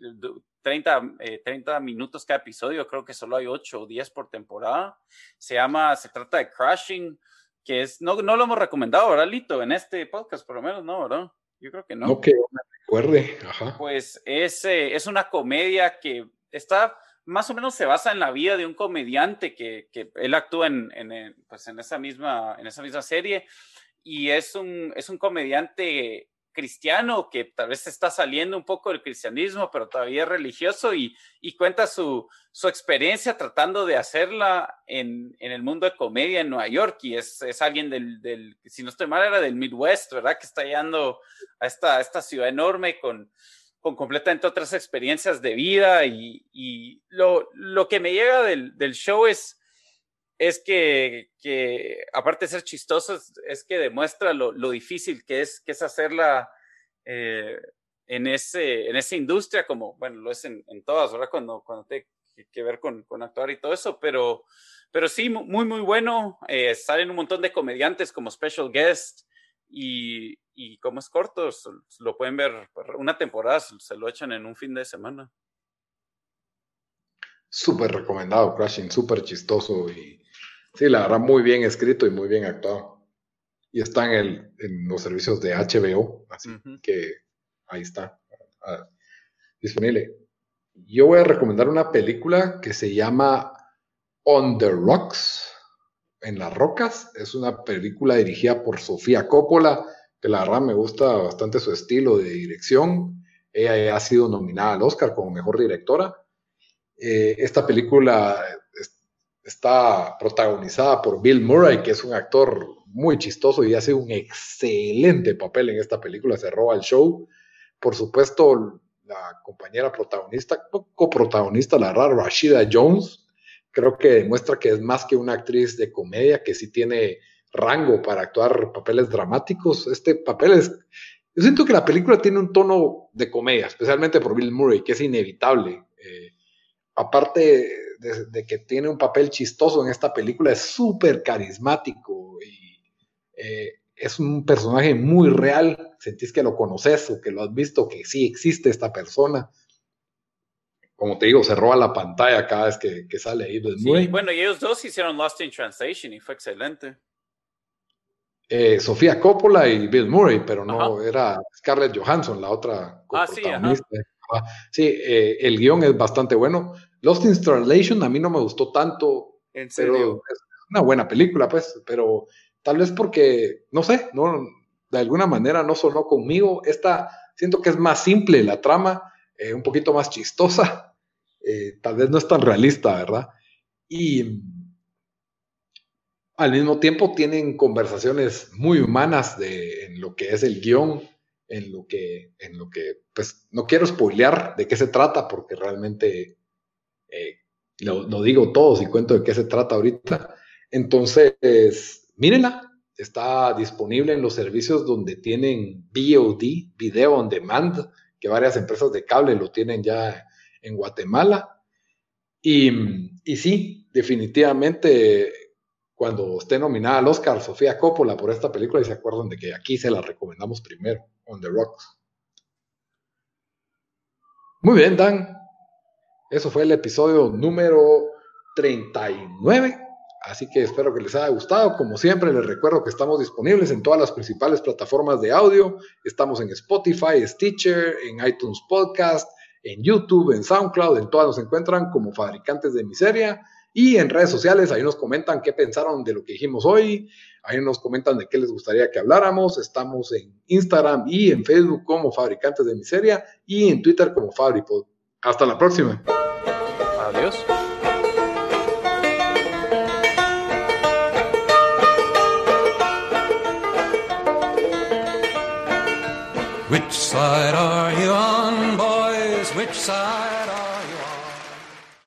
30, 30 eh, minutos cada episodio, creo que solo hay 8 o 10 por temporada, se llama, se trata de Crashing, que es, no, no lo hemos recomendado, ¿verdad, Lito? En este podcast, por lo menos, no, ¿verdad? Yo creo que no. No me recuerde. Pues es, eh, es una comedia que está, más o menos se basa en la vida de un comediante que, que él actúa en, en, pues en, esa misma, en esa misma serie y es un, es un comediante cristiano que tal vez está saliendo un poco del cristianismo, pero todavía es religioso y, y cuenta su, su, experiencia tratando de hacerla en, en, el mundo de comedia en Nueva York. Y es, es alguien del, del, si no estoy mal, era del Midwest, ¿verdad? Que está llegando a esta, esta ciudad enorme con, con completamente otras experiencias de vida. Y, y lo, lo, que me llega del, del show es es que, que, aparte de ser chistoso, es, que demuestra lo, lo, difícil que es, que es hacerla eh, en, ese, en esa industria, como, bueno, lo es en, en todas, ¿verdad? Cuando, cuando tiene que ver con, con, actuar y todo eso, pero, pero sí, muy, muy bueno. Eh, salen un montón de comediantes como special guest y, y como es corto, lo pueden ver una temporada, se lo echan en un fin de semana. Súper recomendado, Crashing, súper chistoso y Sí, la verdad, muy bien escrito y muy bien actuado. Y está en, el, en los servicios de HBO, así que ahí está, ah, disponible. Yo voy a recomendar una película que se llama On the Rocks, en las rocas. Es una película dirigida por Sofía Coppola, que la verdad me gusta bastante su estilo de dirección. Ella ha sido nominada al Oscar como mejor directora. Eh, esta película está protagonizada por Bill Murray, que es un actor muy chistoso y hace un excelente papel en esta película, se roba el show. Por supuesto, la compañera protagonista, coprotagonista, la verdad, Rashida Jones, creo que demuestra que es más que una actriz de comedia, que sí tiene rango para actuar papeles dramáticos. Este papel es... Yo siento que la película tiene un tono de comedia, especialmente por Bill Murray, que es inevitable. Eh, aparte, de, que tiene un papel chistoso en esta película, es súper carismático y eh, es un personaje muy real. Sentís que lo conoces o que lo has visto, que sí existe esta persona. Como te digo, se roba la pantalla cada vez que, sale ahí. Sí, bueno, y ellos dos hicieron Lost in Translation y fue excelente. Eh, Sofía Coppola y Bill Murray, pero no era Scarlett Johansson, la otra ah, sí, sí eh, el guion es bastante bueno. Lost in Translation a mí no me gustó tanto. ¿En serio? es una buena película, pues, pero tal vez porque, no sé, no, de alguna manera no sonó conmigo. Esta siento que es más simple la trama, eh, un poquito más chistosa, eh, tal vez no es tan realista, ¿verdad? Y al mismo tiempo tienen conversaciones muy humanas de, en lo que es el guion, en lo que, en lo que, pues no quiero spoilear de qué se trata porque realmente eh, lo, digo todos y cuento de qué se trata ahorita. Entonces, mírenla, está disponible en los servicios donde tienen VOD, Video on Demand, que varias empresas de cable lo tienen ya en Guatemala. Y, y sí, definitivamente, cuando esté nominada al Oscar Sofía Coppola por esta película, y se acuerdan de que aquí se la recomendamos primero, On the Rocks. Muy bien, Dan. Eso fue el episodio número 39 Así que espero que les haya gustado. Como siempre, les recuerdo que estamos disponibles en todas las principales plataformas de audio. Estamos en Spotify, Stitcher, en iTunes Podcast, en YouTube, en SoundCloud. En todas nos encuentran como fabricantes de miseria. Y en redes sociales, ahí nos comentan qué pensaron de lo que dijimos hoy. Ahí nos comentan de qué les gustaría que habláramos. Estamos en Instagram y en Facebook como Fabricantes de Miseria y en Twitter como Fabripod. Hasta la próxima. Adiós.